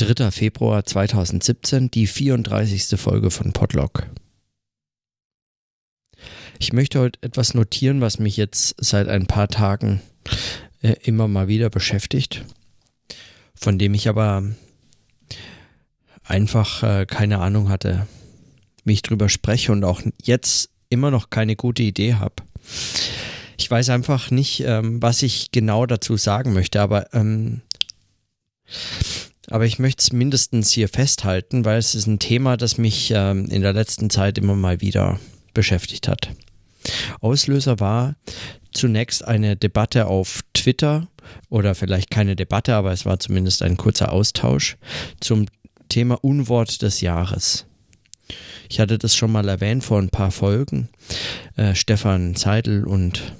3. Februar 2017, die 34. Folge von Podlog. Ich möchte heute etwas notieren, was mich jetzt seit ein paar Tagen äh, immer mal wieder beschäftigt, von dem ich aber einfach äh, keine Ahnung hatte, wie ich drüber spreche und auch jetzt immer noch keine gute Idee habe. Ich weiß einfach nicht, ähm, was ich genau dazu sagen möchte, aber ähm, aber ich möchte es mindestens hier festhalten, weil es ist ein Thema, das mich ähm, in der letzten Zeit immer mal wieder beschäftigt hat. Auslöser war zunächst eine Debatte auf Twitter oder vielleicht keine Debatte, aber es war zumindest ein kurzer Austausch zum Thema Unwort des Jahres. Ich hatte das schon mal erwähnt vor ein paar Folgen. Äh, Stefan Zeidel und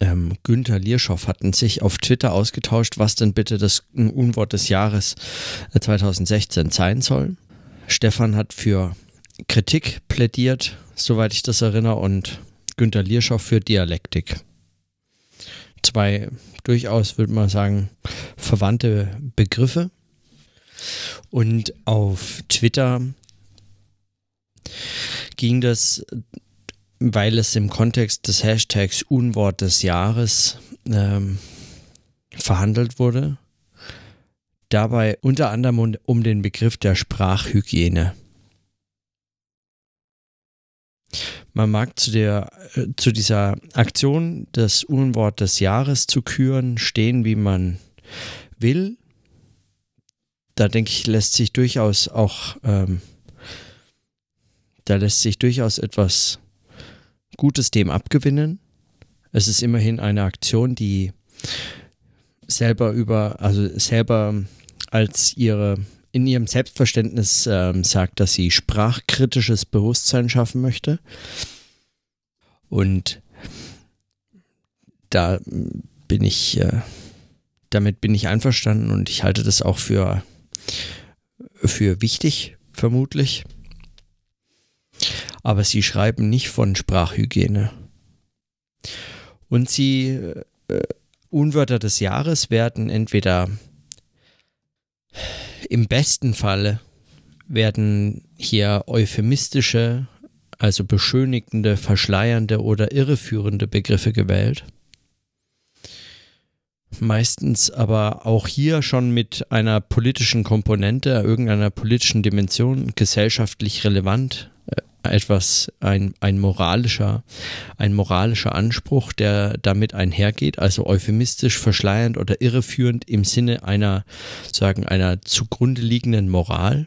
ähm, Günther Lierschow hatten sich auf Twitter ausgetauscht, was denn bitte das Unwort des Jahres 2016 äh, sein soll. Stefan hat für Kritik plädiert, soweit ich das erinnere, und Günther Lierschow für Dialektik. Zwei durchaus, würde man sagen, verwandte Begriffe. Und auf Twitter ging das weil es im Kontext des Hashtags Unwort des Jahres ähm, verhandelt wurde. Dabei unter anderem um, den Begriff der Sprachhygiene. Man mag zu, der, äh, zu dieser Aktion, das Unwort des Jahres zu küren, stehen, wie man will. Da denke ich, lässt sich durchaus auch, ähm, da lässt sich durchaus etwas Gutes dem abgewinnen. Es ist immerhin eine Aktion, die selber über, also selber als ihre, in ihrem Selbstverständnis äh, sagt, dass sie sprachkritisches Bewusstsein schaffen möchte. Und da bin ich, äh, damit bin ich einverstanden und ich halte das auch für, für wichtig, vermutlich aber sie schreiben nicht von Sprachhygiene. Und sie, äh, Unwörter des Jahres werden entweder im besten Falle werden hier euphemistische, also beschönigende, verschleiernde oder irreführende Begriffe gewählt. Meistens aber auch hier schon mit einer politischen Komponente, irgendeiner politischen Dimension, gesellschaftlich relevant, etwas, ein, ein moralischer, ein moralischer Anspruch, der damit einhergeht, also euphemistisch, verschleiernd oder irreführend im Sinne einer, sagen, einer zugrunde liegenden Moral.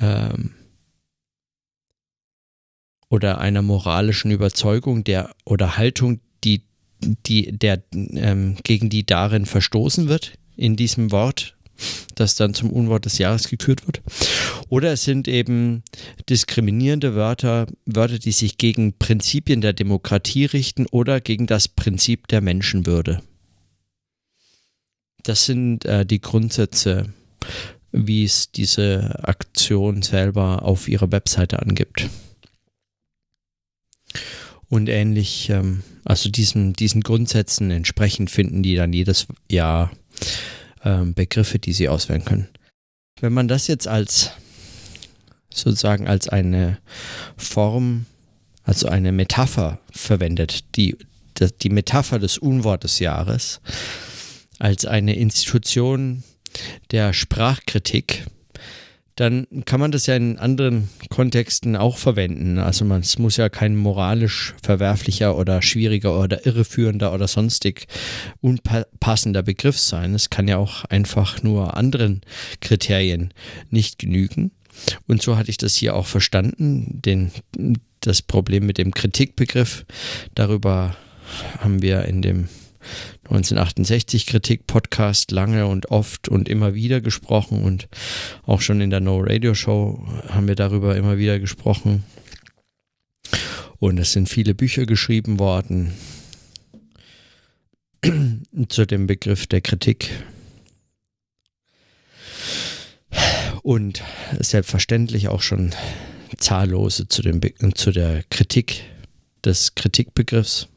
Ähm, oder einer moralischen Überzeugung der oder Haltung, die, die, der, ähm, gegen die darin verstoßen wird, in diesem Wort, das dann zum Unwort des Jahres gekürt wird. Oder es sind eben diskriminierende Wörter, Wörter, die sich gegen Prinzipien der Demokratie richten oder gegen das Prinzip der Menschenwürde. Das sind äh, die Grundsätze, wie es diese Aktion selber auf ihrer Webseite angibt. Und ähnlich, ähm, also diesen, diesen Grundsätzen entsprechend finden die dann jedes Jahr ähm, Begriffe, die sie auswählen können. Wenn man das jetzt als sozusagen als eine Form, also eine Metapher verwendet, die, die Metapher des Unwort des Jahres, als eine Institution der Sprachkritik, dann kann man das ja in anderen Kontexten auch verwenden. Also man, es muss ja kein moralisch verwerflicher oder schwieriger oder irreführender oder sonstig unpassender Begriff sein. Es kann ja auch einfach nur anderen Kriterien nicht genügen. Und so hatte ich das hier auch verstanden, den, das Problem mit dem Kritikbegriff. Darüber haben wir in dem 1968 Kritik Podcast lange und oft und immer wieder gesprochen und auch schon in der No Radio Show haben wir darüber immer wieder gesprochen. Und es sind viele Bücher geschrieben worden zu dem Begriff der Kritik. Und selbstverständlich auch schon zahllose zu, dem, zu der Kritik des Kritikbegriffs.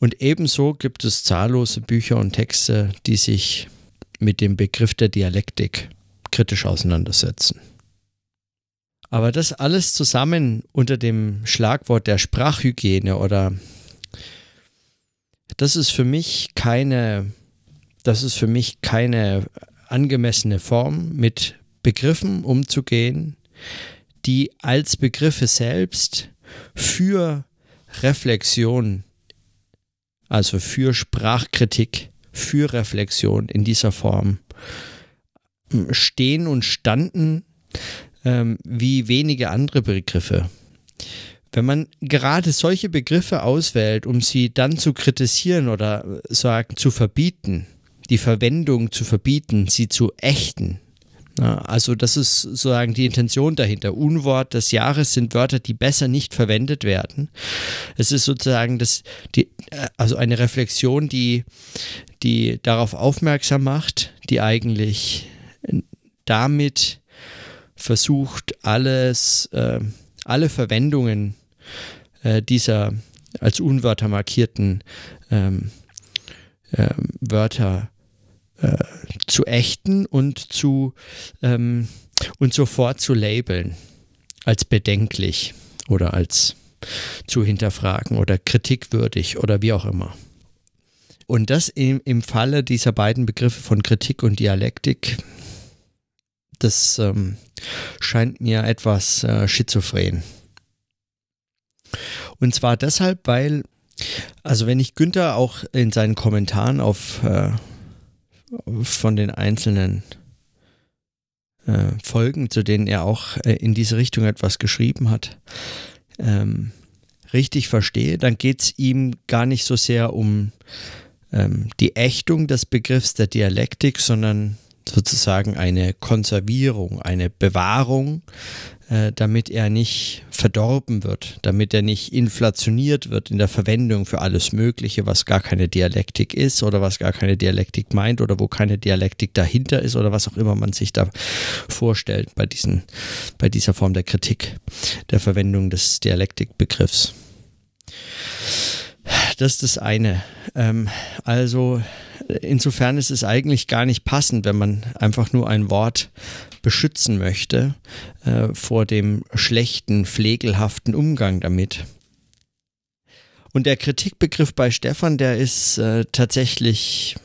Und ebenso gibt es zahllose Bücher und Texte, die sich mit dem Begriff der Dialektik kritisch auseinandersetzen. Aber das alles zusammen unter dem Schlagwort der Sprachhygiene oder das ist für mich keine, das ist für mich keine angemessene Form, mit Begriffen umzugehen, die als Begriffe selbst für Reflexion, also für Sprachkritik, für Reflexion in dieser Form stehen und standen ähm, wie wenige andere Begriffe. Wenn man gerade solche Begriffe auswählt, um sie dann zu kritisieren oder sagen zu verbieten, die Verwendung zu verbieten, sie zu ächten, also das ist sozusagen die Intention dahinter. Unwort des Jahres sind Wörter, die besser nicht verwendet werden. Es ist sozusagen das, die, also eine Reflexion, die, die darauf aufmerksam macht, die eigentlich damit versucht, alles, äh, alle Verwendungen äh, dieser als Unwörter markierten ähm, äh, Wörter äh, zu ächten und zu ähm, und sofort zu labeln als bedenklich oder als zu hinterfragen oder kritikwürdig oder wie auch immer. Und das im, im Falle dieser beiden Begriffe von Kritik und Dialektik, das ähm, scheint mir etwas äh, schizophren. Und zwar deshalb, weil, also wenn ich Günther auch in seinen Kommentaren auf äh, von den einzelnen äh, Folgen, zu denen er auch äh, in diese Richtung etwas geschrieben hat, ähm, richtig verstehe, dann geht es ihm gar nicht so sehr um ähm, die Ächtung des Begriffs der Dialektik, sondern sozusagen eine Konservierung, eine Bewahrung äh, damit er nicht verdorben wird, damit er nicht inflationiert wird in der Verwendung für alles Mögliche, was gar keine Dialektik ist oder was gar keine Dialektik meint oder wo keine Dialektik dahinter ist oder was auch immer man sich da vorstellt bei, diesen, bei dieser Form der Kritik der Verwendung des Dialektikbegriffs. Das ist das eine. Ähm, also insofern ist es eigentlich gar nicht passend, wenn man einfach nur ein Wort beschützen möchte äh, vor dem schlechten, pflegelhaften Umgang damit. Und der Kritikbegriff bei Stefan, der ist äh, tatsächlich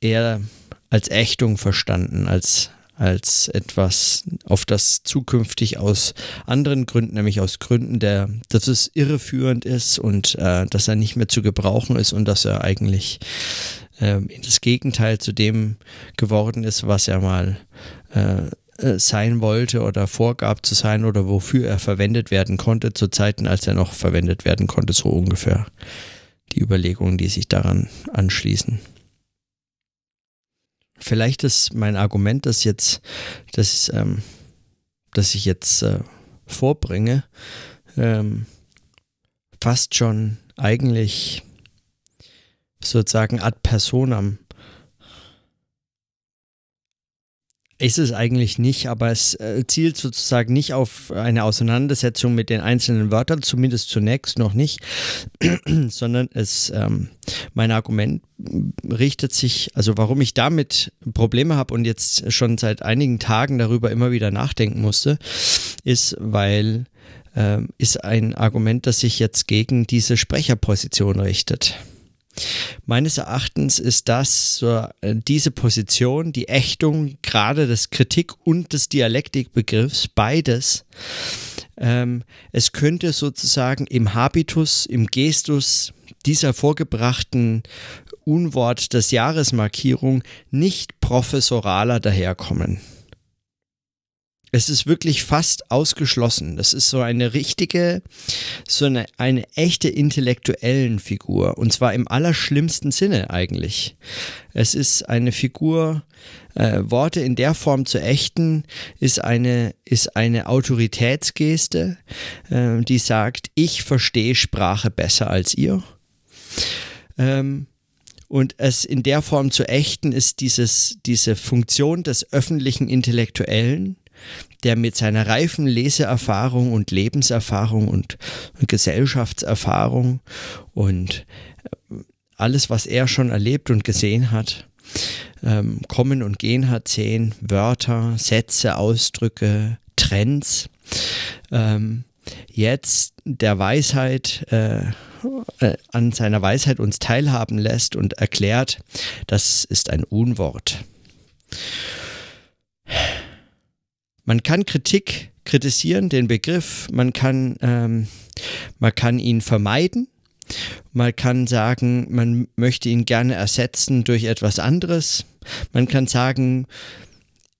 eher als Ächtung verstanden, als, als etwas, auf das zukünftig aus anderen Gründen, nämlich aus Gründen, der, dass es irreführend ist und äh, dass er nicht mehr zu gebrauchen ist und dass er eigentlich äh, das Gegenteil zu dem geworden ist, was er mal äh, äh, sein wollte oder vorgab zu sein oder wofür er verwendet werden konnte, zu Zeiten, als er noch verwendet werden konnte, so ungefähr. Die Überlegungen, die sich daran anschließen. Vielleicht ist mein Argument, das jetzt, das, ähm, das ich jetzt äh, vorbringe, ähm, fast schon eigentlich sozusagen ad personam. Ist es eigentlich nicht, aber es äh, zielt sozusagen nicht auf eine Auseinandersetzung mit den einzelnen Wörtern, zumindest zunächst noch nicht, sondern es, ähm, mein Argument richtet sich, also warum ich damit Probleme habe und jetzt schon seit einigen Tagen darüber immer wieder nachdenken musste, ist, weil äh, ist ein Argument, das sich jetzt gegen diese Sprecherposition richtet. Meines Erachtens ist das so, äh, diese Position, die Ächtung gerade des Kritik- und des Dialektikbegriffs, beides. Ähm, es könnte sozusagen im Habitus, im Gestus dieser vorgebrachten Unwort des Jahresmarkierung nicht professoraler daherkommen es ist wirklich fast ausgeschlossen. Das ist so eine richtige, so eine, eine echte intellektuellen Figur. Und zwar im allerschlimmsten Sinne eigentlich. Es ist eine Figur, äh, Worte in der Form zu ächten, ist eine, ist eine Autoritätsgeste, äh, die sagt, ich verstehe Sprache besser als ihr. Ähm, und es in der Form zu ächten ist dieses, diese Funktion des öffentlichen Intellektuellen, der mit seiner reifen Leseerfahrung und Lebenserfahrung und Gesellschaftserfahrung und äh, alles, was er schon erlebt und gesehen hat, ähm, Kommen und Gehen hat, zehn Wörter, Sätze, Ausdrücke, Trends. Ähm, jetzt der Weisheit, äh, äh, an seiner Weisheit uns teilhaben lässt und erklärt, das ist ein Unwort. Man kann Kritik kritisieren, den Begriff, man kann, ähm, man kann ihn vermeiden, man kann sagen, man möchte ihn gerne ersetzen durch etwas anderes. Man kann sagen,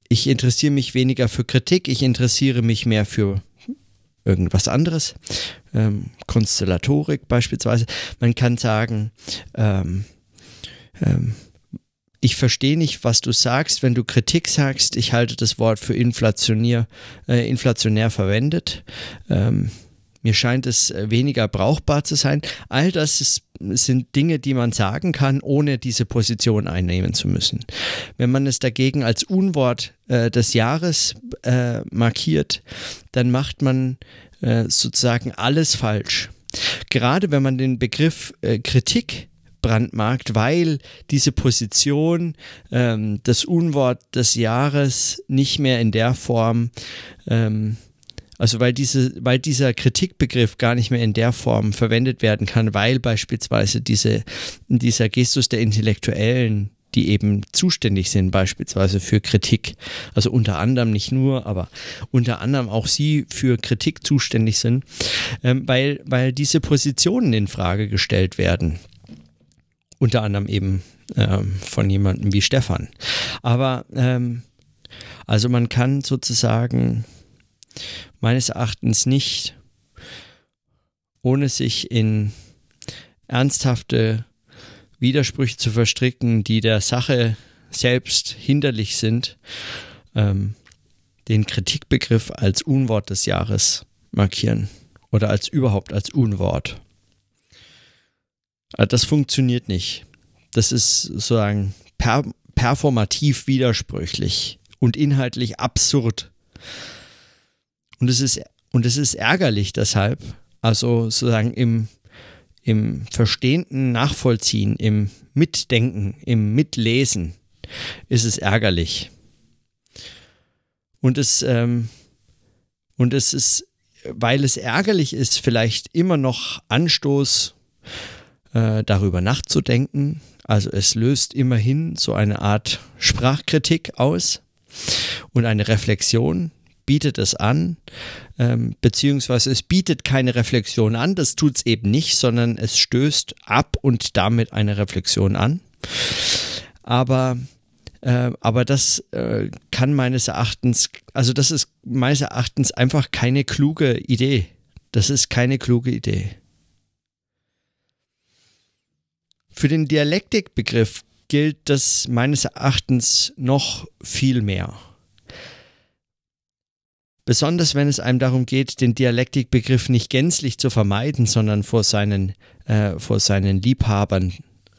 ich interessiere mich weniger für Kritik, ich interessiere mich mehr für irgendwas anderes. Ähm, Konstellatorik beispielsweise. Man kann sagen, ähm, ähm, ich verstehe nicht, was du sagst, wenn du Kritik sagst. Ich halte das Wort für inflationär, äh, inflationär verwendet. Ähm, mir scheint es äh, weniger brauchbar zu sein. All das ist, sind Dinge, die man sagen kann, ohne diese Position einnehmen zu müssen. Wenn man es dagegen als Unwort äh, des Jahres äh, markiert, dann macht man äh, sozusagen alles falsch. Gerade wenn man den Begriff äh, Kritik brandmarkt, weil diese Position ähm, das Unwort des Jahres nicht mehr in der Form ähm, also weil, diese, weil dieser Kritikbegriff gar nicht mehr in der Form verwendet werden kann, weil beispielsweise diese, dieser Gestus der Intellektuellen, die eben zuständig sind beispielsweise für Kritik, also unter anderem nicht nur, aber unter anderem auch sie für Kritik zuständig sind, ähm, weil, weil diese Positionen in Frage gestellt werden. Unter anderem eben ähm, von jemandem wie Stefan. Aber ähm, also man kann sozusagen meines Erachtens nicht, ohne sich in ernsthafte Widersprüche zu verstricken, die der Sache selbst hinderlich sind, ähm, den Kritikbegriff als Unwort des Jahres markieren oder als überhaupt als Unwort. Äh, das funktioniert nicht. Das ist sozusagen per performativ widersprüchlich und inhaltlich absurd. Und es ist, und es ist ärgerlich deshalb, also sozusagen im, im verstehenden Nachvollziehen, im Mitdenken, im Mitlesen ist es ärgerlich. Und es, ähm, und es ist, weil es ärgerlich ist, vielleicht immer noch Anstoß, äh, darüber nachzudenken. Also es löst immerhin so eine Art Sprachkritik aus und eine Reflexion bietet es an, ähm, beziehungsweise es bietet keine Reflexion an, das tut es eben nicht, sondern es stößt ab und damit eine Reflexion an. Aber äh, aber das äh, kann meines Erachtens, also das ist meines Erachtens einfach keine kluge Idee. Das ist keine kluge Idee. Für den Dialektikbegriff gilt das meines Erachtens noch viel mehr. Besonders wenn es einem darum geht, den Dialektikbegriff nicht gänzlich zu vermeiden, sondern vor seinen, äh, vor seinen Liebhabern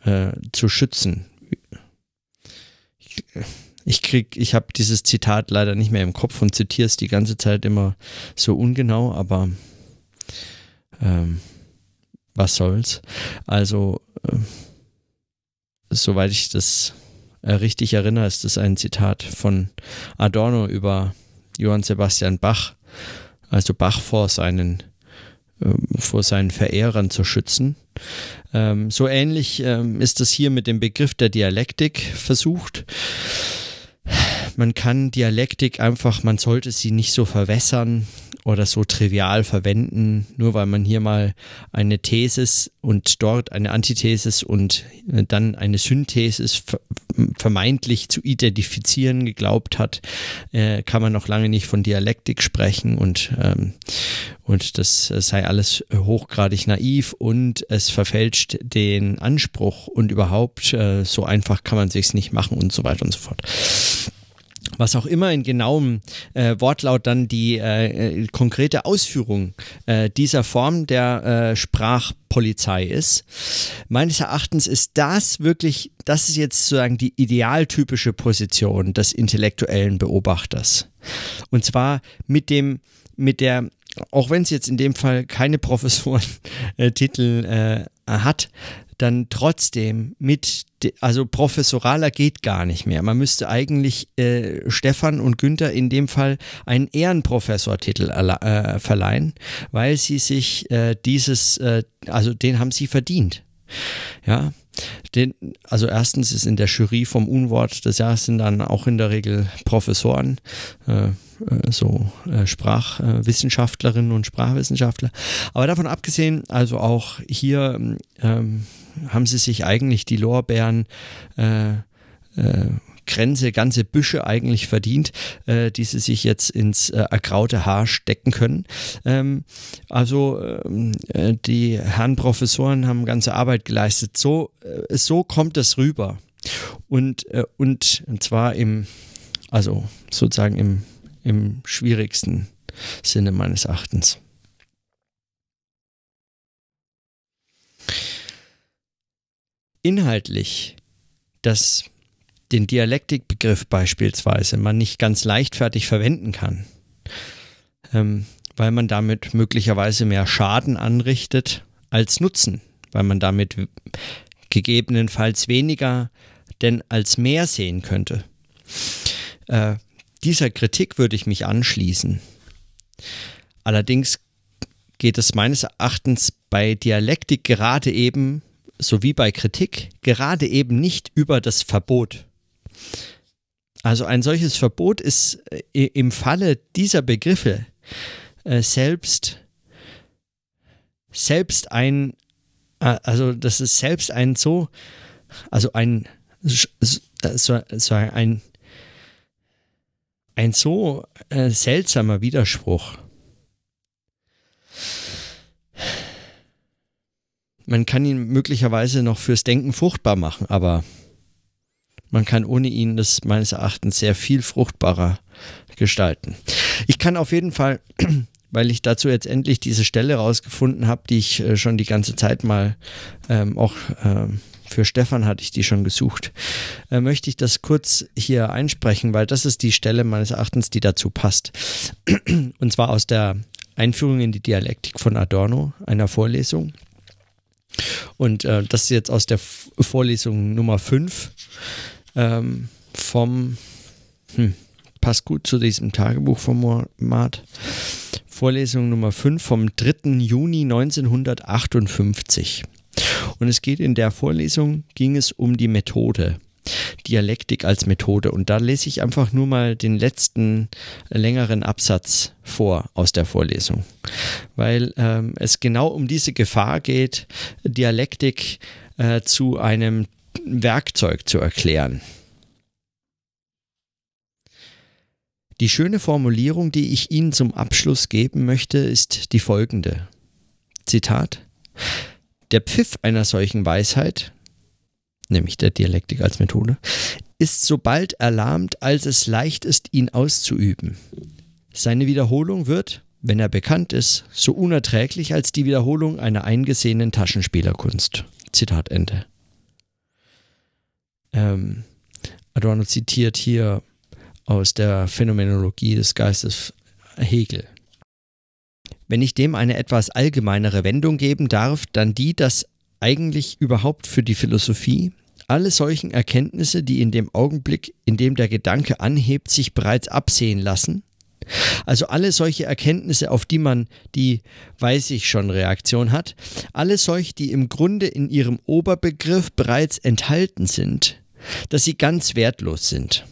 äh, zu schützen. Ich, ich ich habe dieses Zitat leider nicht mehr im Kopf und zitiere es die ganze Zeit immer so ungenau, aber ähm, was soll's. Also, äh, soweit ich das äh, richtig erinnere, ist das ein Zitat von Adorno über Johann Sebastian Bach, also Bach vor seinen, äh, vor seinen Verehrern zu schützen. Ähm, so ähnlich ähm, ist es hier mit dem Begriff der Dialektik versucht. Man kann Dialektik einfach, man sollte sie nicht so verwässern oder so trivial verwenden, nur weil man hier mal eine Thesis und dort eine Antithesis und äh, dann eine Synthesis vermeintlich zu identifizieren geglaubt hat, äh, kann man noch lange nicht von Dialektik sprechen und, ähm, und das sei alles hochgradig naiv und es verfälscht den Anspruch und überhaupt äh, so einfach kann man sich's nicht machen und so weiter und so fort was auch immer in genauem äh, Wortlaut dann die äh, äh, konkrete Ausführung äh, dieser Form der äh, Sprachpolizei ist. Meines Erachtens ist das wirklich, das ist jetzt sozusagen die idealtypische Position des intellektuellen Beobachters. Und zwar mit dem, mit der, auch wenn es jetzt in dem Fall keine Professorentitel äh, hat, dann trotzdem mit also professoraler geht gar nicht mehr. Man müsste eigentlich äh, Stefan und Günther in dem Fall einen Ehrenprofessortitel äh, verleihen, weil sie sich äh, dieses, äh, also den haben sie verdient. Ja, den, also erstens ist in der Jury vom Unwort des Jahres sind dann auch in der Regel Professoren, äh, äh so äh, Sprachwissenschaftlerinnen und Sprachwissenschaftler. Aber davon abgesehen, also auch hier ähm, haben sie sich eigentlich die Lorbeeren äh, äh, Grenze, ganze Büsche eigentlich verdient, äh, die sie sich jetzt ins äh, ergraute Haar stecken können. Ähm, also ähm, äh, die Herren Professoren haben ganze Arbeit geleistet. So, äh, so kommt es rüber. Und, äh, und, und zwar im, also sozusagen im, im schwierigsten Sinne meines Erachtens. Inhaltlich, das den Dialektikbegriff beispielsweise man nicht ganz leichtfertig verwenden kann, ähm, weil man damit möglicherweise mehr Schaden anrichtet als Nutzen, weil man damit gegebenenfalls weniger denn als mehr sehen könnte. Äh, dieser Kritik würde ich mich anschließen. Allerdings geht es meines Erachtens bei Dialektik gerade eben, sowie bei Kritik, gerade eben nicht über das Verbot. Also ein solches Verbot ist äh, im Falle dieser Begriffe äh, selbst, selbst ein, äh, also das ist selbst ein so, also ein, so, so ein, ein so seltsamer Widerspruch. Man kann ihn möglicherweise noch fürs Denken fruchtbar machen, aber man kann ohne ihn das meines Erachtens sehr viel fruchtbarer gestalten. Ich kann auf jeden Fall, weil ich dazu jetzt endlich diese Stelle rausgefunden habe, die ich äh, schon die ganze Zeit mal ähm, auch ähm, für Stefan hatte ich die schon gesucht, äh, möchte ich das kurz hier einsprechen, weil das ist die Stelle meines Erachtens, die dazu passt. Und zwar aus der Einführung in die Dialektik von Adorno, einer Vorlesung. Und äh, das ist jetzt aus der Vorlesung Nummer 5 ähm, vom, hm, passt gut zu diesem Tagebuchformat, Vorlesung Nummer 5 vom 3. Juni 1958. Und es geht in der Vorlesung, ging es um die Methode. Dialektik als Methode. Und da lese ich einfach nur mal den letzten längeren Absatz vor aus der Vorlesung, weil ähm, es genau um diese Gefahr geht, Dialektik äh, zu einem Werkzeug zu erklären. Die schöne Formulierung, die ich Ihnen zum Abschluss geben möchte, ist die folgende. Zitat. Der Pfiff einer solchen Weisheit, nämlich der Dialektik als Methode, ist so bald erlahmt, als es leicht ist, ihn auszuüben. Seine Wiederholung wird, wenn er bekannt ist, so unerträglich als die Wiederholung einer eingesehenen Taschenspielerkunst. Zitat Ende. Ähm, Adorno zitiert hier aus der Phänomenologie des Geistes Hegel. Wenn ich dem eine etwas allgemeinere Wendung geben darf, dann die, dass eigentlich überhaupt für die Philosophie. Alle solchen Erkenntnisse, die in dem Augenblick, in dem der Gedanke anhebt, sich bereits absehen lassen, also alle solche Erkenntnisse, auf die man die weiß ich schon Reaktion hat, alle solche, die im Grunde in ihrem Oberbegriff bereits enthalten sind, dass sie ganz wertlos sind.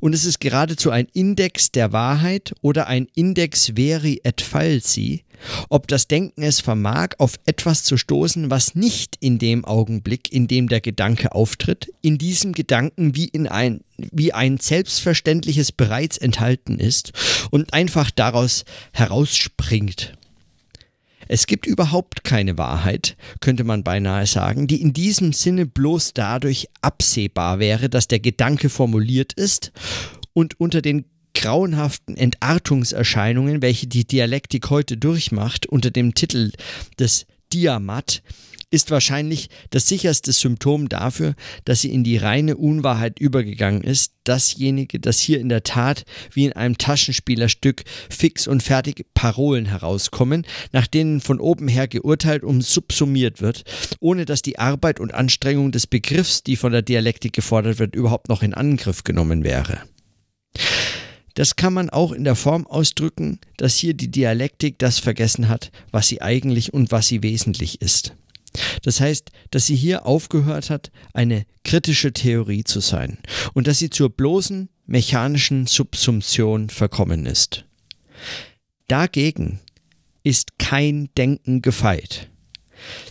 Und es ist geradezu ein Index der Wahrheit oder ein Index veri et falsi, ob das Denken es vermag, auf etwas zu stoßen, was nicht in dem Augenblick, in dem der Gedanke auftritt, in diesem Gedanken wie in ein, wie ein selbstverständliches bereits enthalten ist und einfach daraus herausspringt. Es gibt überhaupt keine Wahrheit, könnte man beinahe sagen, die in diesem Sinne bloß dadurch absehbar wäre, dass der Gedanke formuliert ist und unter den grauenhaften Entartungserscheinungen, welche die Dialektik heute durchmacht, unter dem Titel des Diamat ist wahrscheinlich das sicherste Symptom dafür, dass sie in die reine Unwahrheit übergegangen ist, dasjenige, das hier in der Tat wie in einem Taschenspielerstück fix und fertig Parolen herauskommen, nach denen von oben her geurteilt und subsumiert wird, ohne dass die Arbeit und Anstrengung des Begriffs, die von der Dialektik gefordert wird, überhaupt noch in Angriff genommen wäre. Das kann man auch in der Form ausdrücken, dass hier die Dialektik das vergessen hat, was sie eigentlich und was sie wesentlich ist. Das heißt, dass sie hier aufgehört hat, eine kritische Theorie zu sein und dass sie zur bloßen mechanischen Subsumption verkommen ist. Dagegen ist kein Denken gefeit.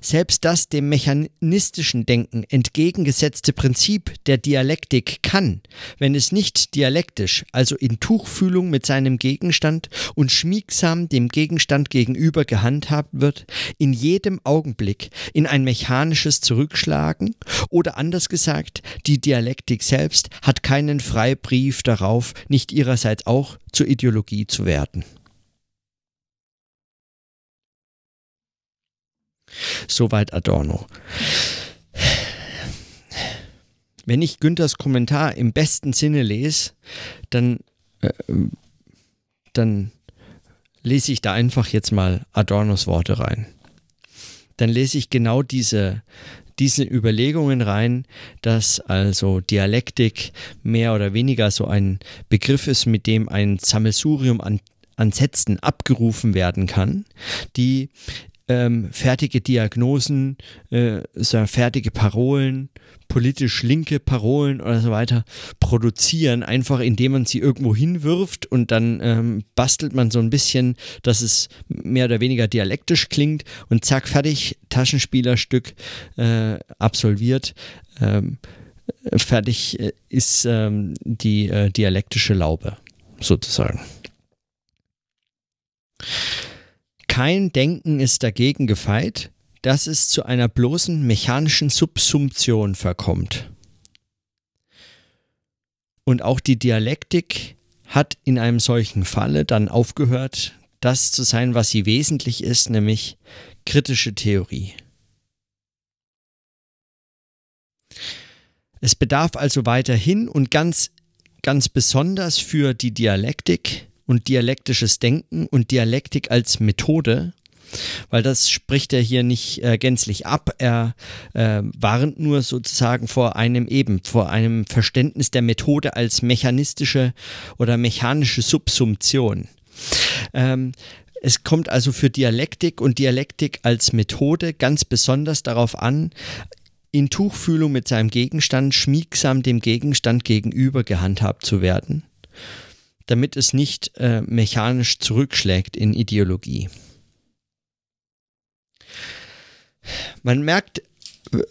Selbst das dem mechanistischen Denken entgegengesetzte Prinzip der Dialektik kann, wenn es nicht dialektisch, also in Tuchfühlung mit seinem Gegenstand und schmiegsam dem Gegenstand gegenüber gehandhabt wird, in jedem Augenblick in ein mechanisches Zurückschlagen oder anders gesagt, die Dialektik selbst hat keinen Freibrief darauf, nicht ihrerseits auch zur Ideologie zu werden. Soweit Adorno. Wenn ich Günthers Kommentar im besten Sinne lese, dann, äh, dann lese ich da einfach jetzt mal Adornos Worte rein. Dann lese ich genau diese, diese Überlegungen rein, dass also Dialektik mehr oder weniger so ein Begriff ist, mit dem ein Sammelsurium an, an Sätzen abgerufen werden kann, die ähm, fertige Diagnosen, äh, so fertige Parolen, politisch linke Parolen oder so weiter produzieren, einfach indem man sie irgendwo hinwirft und dann ähm, bastelt man so ein bisschen, dass es mehr oder weniger dialektisch klingt und zack, fertig, Taschenspielerstück äh, absolviert. Ähm, fertig äh, ist ähm, die äh, dialektische Laube, sozusagen. Kein Denken ist dagegen gefeit, dass es zu einer bloßen mechanischen Subsumption verkommt. Und auch die Dialektik hat in einem solchen Falle dann aufgehört, das zu sein, was sie wesentlich ist, nämlich kritische Theorie. Es bedarf also weiterhin und ganz, ganz besonders für die Dialektik und dialektisches Denken und Dialektik als Methode, weil das spricht er hier nicht äh, gänzlich ab. Er äh, warnt nur sozusagen vor einem eben, vor einem Verständnis der Methode als mechanistische oder mechanische Subsumption. Ähm, es kommt also für Dialektik und Dialektik als Methode ganz besonders darauf an, in Tuchfühlung mit seinem Gegenstand schmiegsam dem Gegenstand gegenüber gehandhabt zu werden damit es nicht äh, mechanisch zurückschlägt in Ideologie. Man merkt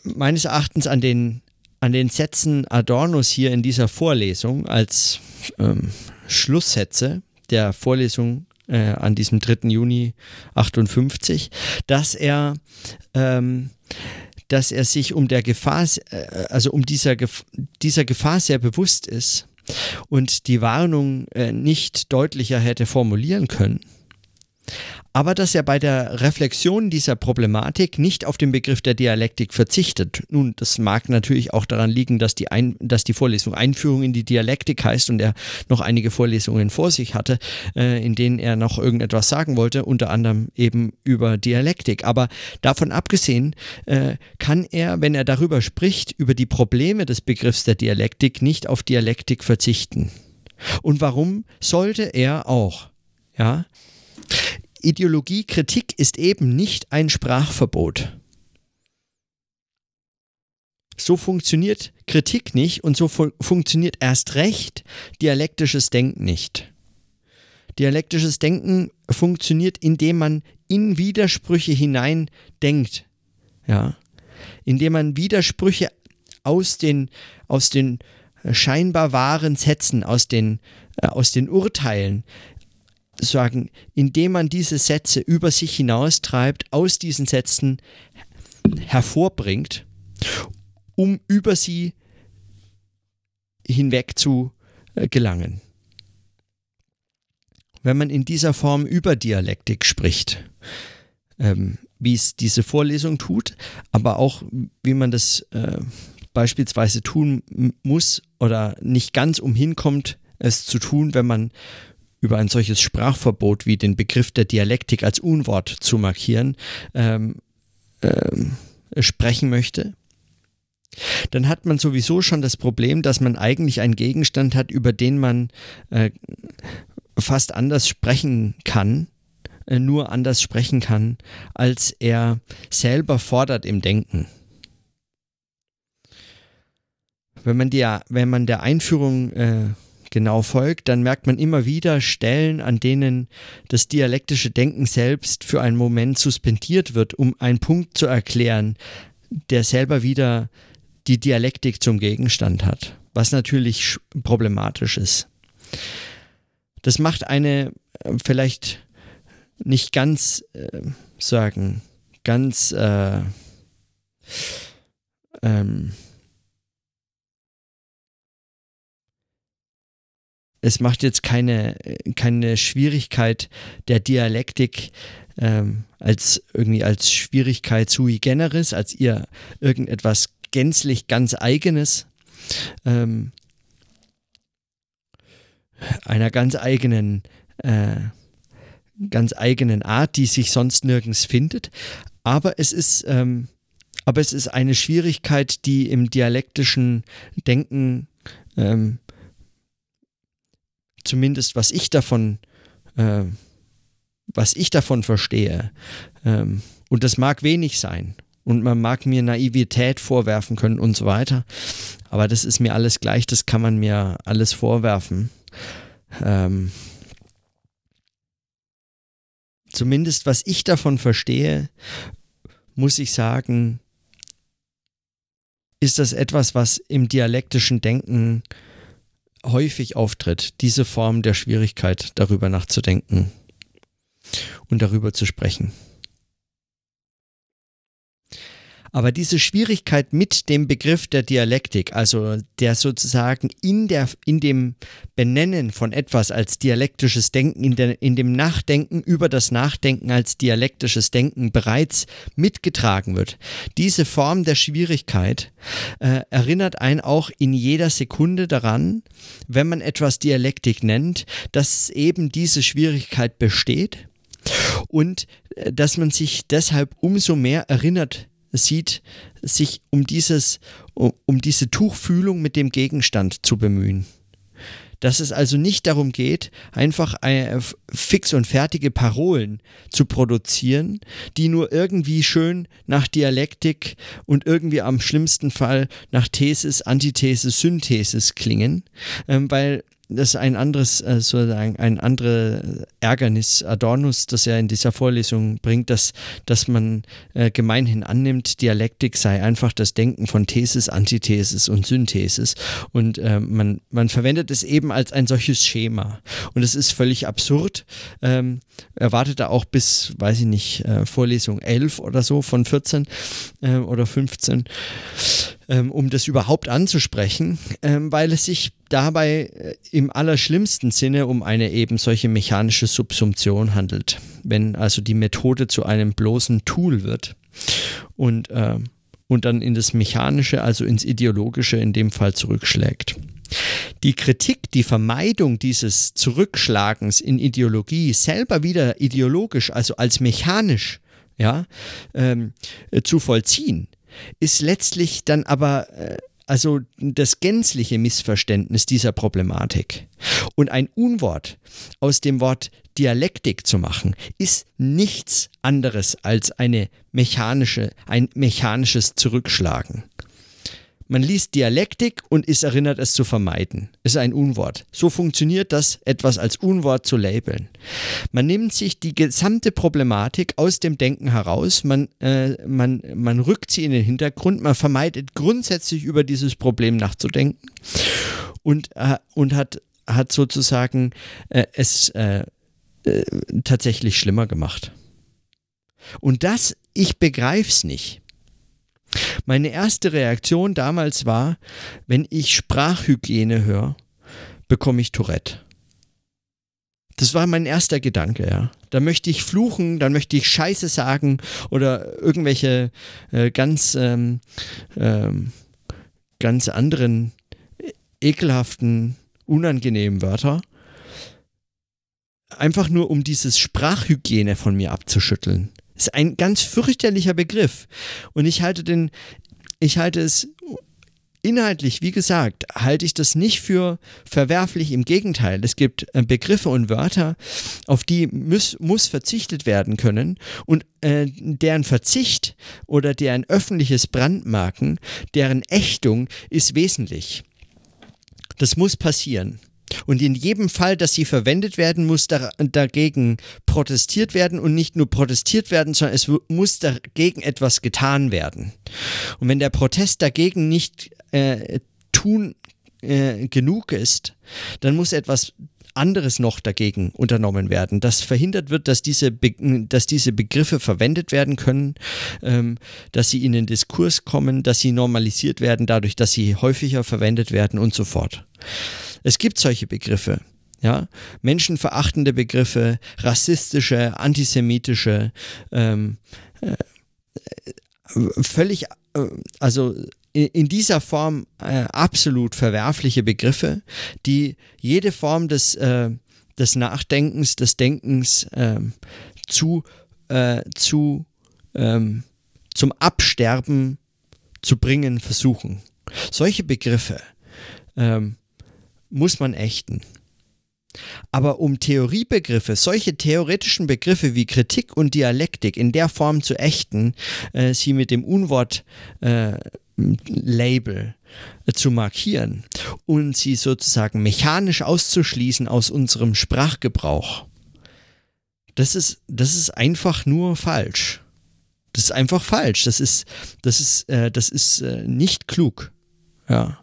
meines Erachtens an den, an den Sätzen Adornos hier in dieser Vorlesung als ähm, Schlusssätze der Vorlesung äh, an diesem 3. Juni 58, dass er ähm, dass er sich um der Gefahr, äh, also um dieser, dieser Gefahr sehr bewusst ist, und die Warnung äh, nicht deutlicher hätte formulieren können aber dass er bei der Reflexion dieser Problematik nicht auf den Begriff der Dialektik verzichtet. Nun, das mag natürlich auch daran liegen, dass die, Ein dass die Vorlesung Einführung in die Dialektik heißt und er noch einige Vorlesungen vor sich hatte, äh, in denen er noch irgendetwas sagen wollte, unter anderem eben über Dialektik. Aber davon abgesehen äh, kann er, wenn er darüber spricht, über die Probleme des Begriffs der Dialektik nicht auf Dialektik verzichten. Und warum sollte er auch? Ja, Ideologiekritik ist eben nicht ein Sprachverbot. So funktioniert Kritik nicht und so fu funktioniert erst recht dialektisches Denken nicht. Dialektisches Denken funktioniert, indem man in Widersprüche hinein denkt. Ja? Indem man Widersprüche aus den, aus den scheinbar wahren Sätzen, aus den, äh, aus den Urteilen sagen, indem man diese Sätze über sich hinaustreibt, aus diesen Sätzen hervorbringt, um über sie hinweg zu äh, gelangen. Wenn man in dieser Form über Dialektik spricht, ähm, wie es diese Vorlesung tut, aber auch wie man das äh, beispielsweise tun muss oder nicht ganz umhin kommt, es zu tun, wenn man über ein solches Sprachverbot wie den Begriff der Dialektik als Unwort zu markieren ähm, ähm, sprechen möchte, dann hat man sowieso schon das Problem, dass man eigentlich einen Gegenstand hat, über den man äh, fast anders sprechen kann, äh, nur anders sprechen kann, als er selber fordert im Denken. Wenn man, die, wenn man der Einführung äh, genau folgt, dann merkt man immer wieder Stellen, an denen das dialektische Denken selbst für einen Moment suspendiert wird, um einen Punkt zu erklären, der selber wieder die Dialektik zum Gegenstand hat, was natürlich problematisch ist. Das macht eine äh, vielleicht nicht ganz äh, sagen, ganz äh, ähm, es macht jetzt keine, keine Schwierigkeit der Dialektik ähm, als irgendwie als Schwierigkeit sui generis, als ihr irgendetwas gänzlich ganz eigenes, ähm, einer ganz eigenen, äh, ganz eigenen Art, die sich sonst nirgends findet. Aber es ist, ähm, aber es ist eine Schwierigkeit, die im dialektischen Denken ähm, zumindest was ich davon, äh, was ich davon verstehe, ähm, und das mag wenig sein, und man mag mir Naivität vorwerfen können und so weiter, aber das ist mir alles gleich, das kann man mir alles vorwerfen. Ähm, zumindest was ich davon verstehe, muss ich sagen, ist das etwas, was im dialektischen Denken häufig auftritt, diese Form der Schwierigkeit, darüber nachzudenken und darüber zu sprechen. Aber diese Schwierigkeit mit dem Begriff der Dialektik, also der sozusagen in, der, in dem Benennen von etwas als dialektisches Denken, in, der, in dem Nachdenken über das Nachdenken als dialektisches Denken bereits mitgetragen wird, diese Form der Schwierigkeit äh, erinnert einen auch in jeder Sekunde daran, wenn man etwas Dialektik nennt, dass eben diese Schwierigkeit besteht und äh, dass man sich deshalb umso mehr erinnert sieht, sich um dieses, um, diese Tuchfühlung mit dem Gegenstand zu bemühen. Dass es also nicht darum geht, einfach fix und fertige Parolen zu produzieren, die nur irgendwie schön nach Dialektik und irgendwie am schlimmsten Fall nach Thesis, Antithesis, Synthesis klingen, ähm, weil das ist ein anderes, äh, sozusagen ein anderes Ärgernis Adornus, das er in dieser Vorlesung bringt, dass, dass man äh, gemeinhin annimmt, Dialektik sei einfach das Denken von Thesis, Antithesis und Synthesis. Und äh, man, man verwendet es eben als ein solches Schema. Und es ist völlig absurd. Ähm, erwartet da auch bis, weiß ich nicht, äh, Vorlesung 11 oder so von 14 äh, oder 15 ähm, um das überhaupt anzusprechen, ähm, weil es sich dabei äh, im allerschlimmsten Sinne um eine eben solche mechanische Subsumption handelt. Wenn also die Methode zu einem bloßen Tool wird und, äh, und dann in das Mechanische, also ins Ideologische in dem Fall zurückschlägt. Die Kritik, die Vermeidung dieses Zurückschlagens in Ideologie selber wieder ideologisch, also als mechanisch, ja, ähm, äh, zu vollziehen, ist letztlich dann aber äh, also das gänzliche Missverständnis dieser Problematik. Und ein Unwort aus dem Wort Dialektik zu machen, ist nichts anderes als eine mechanische, ein mechanisches Zurückschlagen. Man liest Dialektik und ist erinnert, es zu vermeiden. Ist ein Unwort. So funktioniert das, etwas als Unwort zu labeln. Man nimmt sich die gesamte Problematik aus dem Denken heraus, man, äh, man, man rückt sie in den Hintergrund, man vermeidet grundsätzlich über dieses Problem nachzudenken und, äh, und hat, hat sozusagen äh, es äh, äh, tatsächlich schlimmer gemacht. Und das, ich begreif's nicht. Meine erste Reaktion damals war, wenn ich Sprachhygiene höre, bekomme ich Tourette. Das war mein erster Gedanke, ja. Da möchte ich fluchen, dann möchte ich Scheiße sagen oder irgendwelche äh, ganz, ähm, ähm, ganz anderen ekelhaften, unangenehmen Wörter. Einfach nur, um dieses Sprachhygiene von mir abzuschütteln. Ist ein ganz fürchterlicher Begriff. Und ich halte den, ich halte es Inhaltlich, wie gesagt, halte ich das nicht für verwerflich. Im Gegenteil, es gibt äh, Begriffe und Wörter, auf die muss, muss verzichtet werden können und äh, deren Verzicht oder deren öffentliches Brandmarken, deren Ächtung ist wesentlich. Das muss passieren. Und in jedem Fall, dass sie verwendet werden, muss da, dagegen protestiert werden und nicht nur protestiert werden, sondern es muss dagegen etwas getan werden. Und wenn der Protest dagegen nicht äh, tun äh, genug ist, dann muss etwas anderes noch dagegen unternommen werden, dass verhindert wird, dass diese, Be dass diese Begriffe verwendet werden können, ähm, dass sie in den Diskurs kommen, dass sie normalisiert werden, dadurch, dass sie häufiger verwendet werden und so fort. Es gibt solche Begriffe. Ja, menschenverachtende Begriffe, rassistische, antisemitische, ähm, äh, völlig, äh, also in dieser Form äh, absolut verwerfliche Begriffe, die jede Form des, äh, des Nachdenkens, des Denkens ähm, zu, äh, zu, ähm, zum Absterben zu bringen versuchen. Solche Begriffe ähm, muss man ächten. Aber um Theoriebegriffe, solche theoretischen Begriffe wie Kritik und Dialektik in der Form zu ächten, äh, sie mit dem Unwort äh, äh, zu markieren und sie sozusagen mechanisch auszuschließen aus unserem Sprachgebrauch, das ist, das ist einfach nur falsch. Das ist einfach falsch. Das ist, das ist, äh, das ist äh, nicht klug. Ja.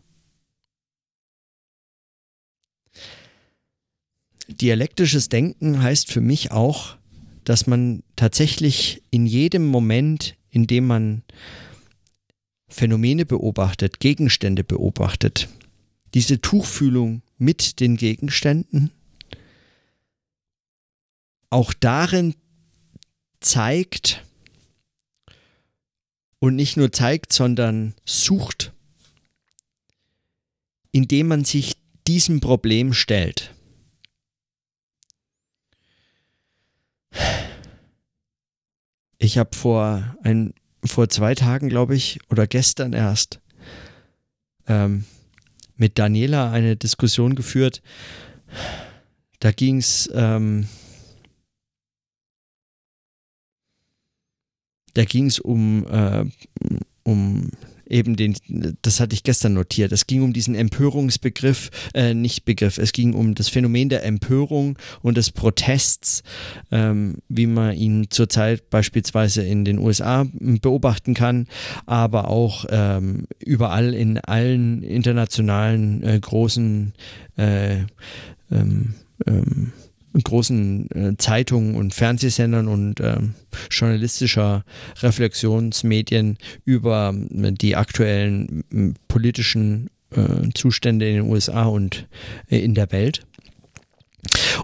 Dialektisches Denken heißt für mich auch, dass man tatsächlich in jedem Moment, in dem man Phänomene beobachtet, Gegenstände beobachtet, diese Tuchfühlung mit den Gegenständen auch darin zeigt und nicht nur zeigt, sondern sucht, indem man sich diesem Problem stellt. Ich habe vor ein vor zwei Tagen, glaube ich, oder gestern erst ähm, mit Daniela eine Diskussion geführt. Da ging es ähm, da ging es um, äh, um eben den, das hatte ich gestern notiert. Es ging um diesen Empörungsbegriff, äh, nicht Begriff, es ging um das Phänomen der Empörung und des Protests, ähm, wie man ihn zurzeit beispielsweise in den USA beobachten kann, aber auch ähm, überall in allen internationalen äh, großen äh, ähm, ähm großen äh, Zeitungen und Fernsehsendern und äh, journalistischer Reflexionsmedien über äh, die aktuellen äh, politischen Zustände in den USA und äh, in der Welt.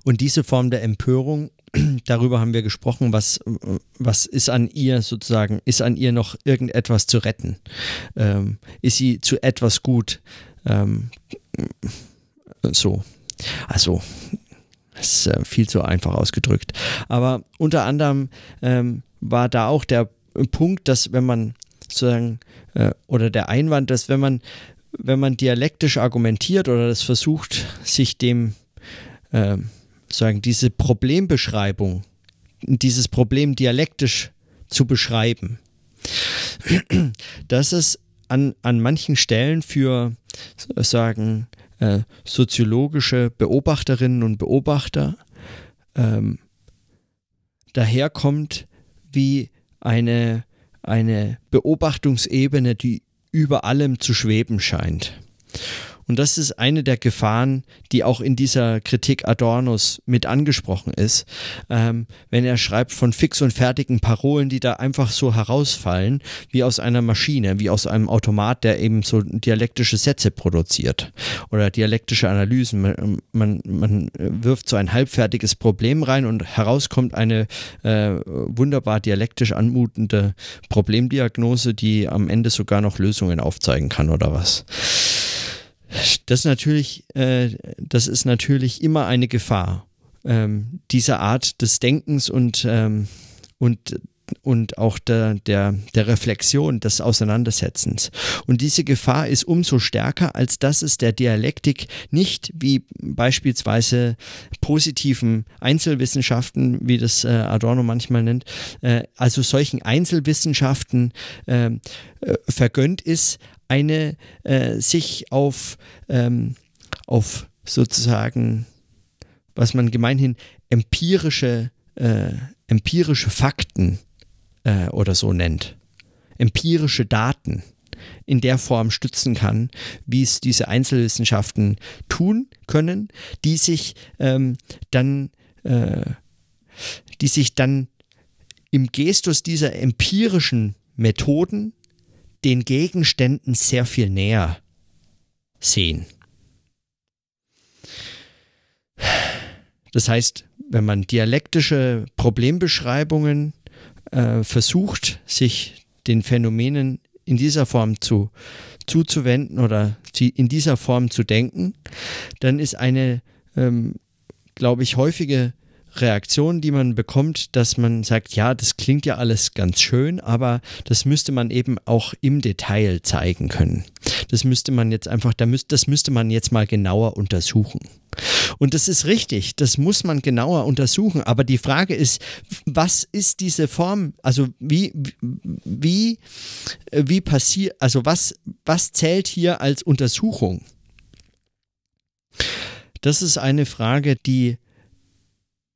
Und diese Form der Empörung, darüber haben wir gesprochen, was, was ist an ihr sozusagen, ist an ihr noch irgendetwas zu retten? Ähm, ist sie zu etwas gut? Ähm, so. Also, ist äh, viel zu einfach ausgedrückt. Aber unter anderem ähm, war da auch der Punkt, dass wenn man sozusagen, äh, oder der Einwand, dass wenn man, wenn man dialektisch argumentiert oder das versucht, sich dem, äh, sagen, diese Problembeschreibung, dieses Problem dialektisch zu beschreiben, dass es an, an manchen Stellen für, sagen, äh, soziologische Beobachterinnen und Beobachter ähm, daherkommt wie eine, eine Beobachtungsebene, die über allem zu schweben scheint. Und das ist eine der Gefahren, die auch in dieser Kritik Adornos mit angesprochen ist, ähm, wenn er schreibt von fix und fertigen Parolen, die da einfach so herausfallen, wie aus einer Maschine, wie aus einem Automat, der eben so dialektische Sätze produziert oder dialektische Analysen. Man, man, man wirft so ein halbfertiges Problem rein und herauskommt eine äh, wunderbar dialektisch anmutende Problemdiagnose, die am Ende sogar noch Lösungen aufzeigen kann oder was. Das natürlich, äh, das ist natürlich immer eine Gefahr ähm, dieser Art des Denkens und ähm, und und auch der, der, der Reflexion, des Auseinandersetzens. Und diese Gefahr ist umso stärker, als dass es der Dialektik nicht wie beispielsweise positiven Einzelwissenschaften, wie das äh, Adorno manchmal nennt, äh, also solchen Einzelwissenschaften äh, vergönnt ist, eine sich auf, ähm, auf sozusagen, was man gemeinhin empirische, empirische Fakten oder so nennt, empirische Daten in der Form stützen kann, wie es diese Einzelwissenschaften tun können, die sich ähm, dann, äh, die sich dann im Gestus dieser empirischen Methoden den Gegenständen sehr viel näher sehen. Das heißt, wenn man dialektische Problembeschreibungen äh, versucht, sich den Phänomenen in dieser Form zu, zuzuwenden oder in dieser Form zu denken, dann ist eine, ähm, glaube ich, häufige Reaktion, die man bekommt, dass man sagt, ja, das klingt ja alles ganz schön, aber das müsste man eben auch im Detail zeigen können. Das müsste man jetzt einfach, das müsste man jetzt mal genauer untersuchen. Und das ist richtig, das muss man genauer untersuchen. Aber die Frage ist, was ist diese Form, also wie, wie, wie passiert, also was, was zählt hier als Untersuchung? Das ist eine Frage, die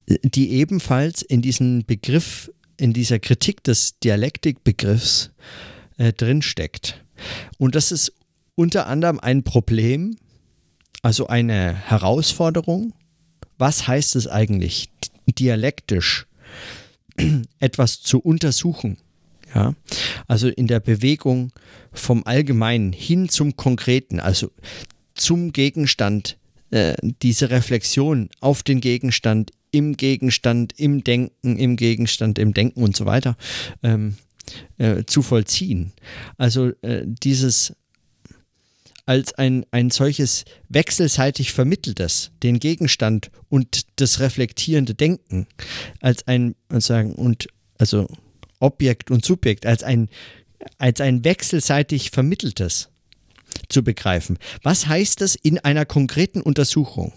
die ebenfalls in diesem Begriff, in dieser Kritik des Dialektikbegriffs äh, drinsteckt. Und das ist unter anderem ein Problem, also eine Herausforderung. Was heißt es eigentlich, dialektisch etwas zu untersuchen? Ja, also in der Bewegung vom Allgemeinen hin zum Konkreten, also zum Gegenstand, äh, diese Reflexion auf den Gegenstand im Gegenstand, im Denken, im Gegenstand, im Denken und so weiter ähm, äh, zu vollziehen. Also äh, dieses als ein, ein solches wechselseitig vermitteltes, den Gegenstand und das reflektierende Denken, als ein, sagen, und also Objekt und Subjekt, als ein, als ein wechselseitig vermitteltes zu begreifen. Was heißt das in einer konkreten Untersuchung?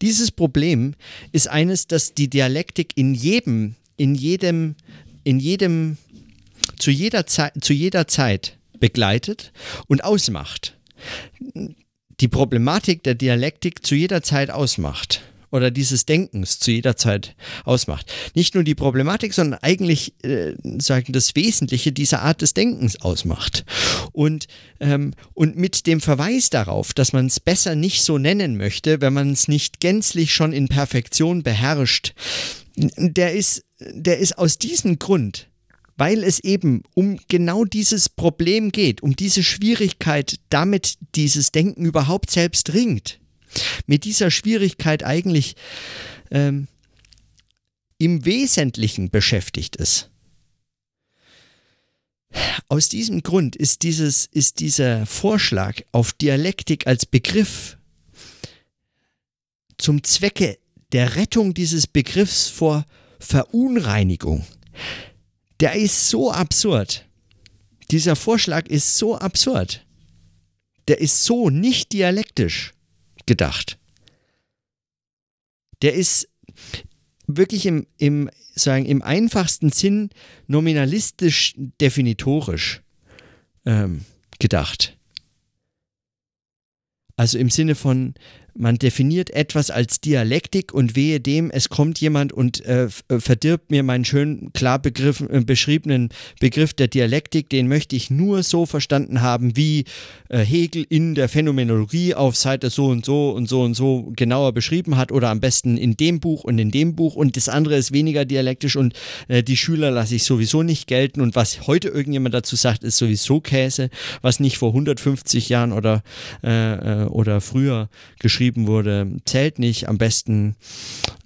Dieses Problem ist eines, das die Dialektik in jedem, in jedem, in jedem, zu jeder Zeit, zu jeder Zeit begleitet und ausmacht. Die Problematik der Dialektik zu jeder Zeit ausmacht oder dieses Denkens zu jeder Zeit ausmacht. Nicht nur die Problematik, sondern eigentlich äh, sagen das Wesentliche dieser Art des Denkens ausmacht. Und, ähm, und mit dem Verweis darauf, dass man es besser nicht so nennen möchte, wenn man es nicht gänzlich schon in Perfektion beherrscht, der ist, der ist aus diesem Grund weil es eben um genau dieses Problem geht, um diese Schwierigkeit, damit dieses Denken überhaupt selbst ringt mit dieser Schwierigkeit eigentlich ähm, im Wesentlichen beschäftigt ist. Aus diesem Grund ist, dieses, ist dieser Vorschlag auf Dialektik als Begriff zum Zwecke der Rettung dieses Begriffs vor Verunreinigung, der ist so absurd. Dieser Vorschlag ist so absurd. Der ist so nicht dialektisch gedacht. Der ist wirklich im, im, sagen, im einfachsten Sinn nominalistisch definitorisch ähm, gedacht. Also im Sinne von, man definiert etwas als Dialektik und wehe dem, es kommt jemand und äh, äh verdirbt mir meinen schön klar begriff, äh, beschriebenen Begriff der Dialektik, den möchte ich nur so verstanden haben, wie äh, Hegel in der Phänomenologie auf Seite so und so und so und so genauer beschrieben hat oder am besten in dem Buch und in dem Buch und das andere ist weniger dialektisch und äh, die Schüler lasse ich sowieso nicht gelten und was heute irgendjemand dazu sagt, ist sowieso Käse, was nicht vor 150 Jahren oder, äh, oder früher geschrieben wurde, zählt nicht. Am besten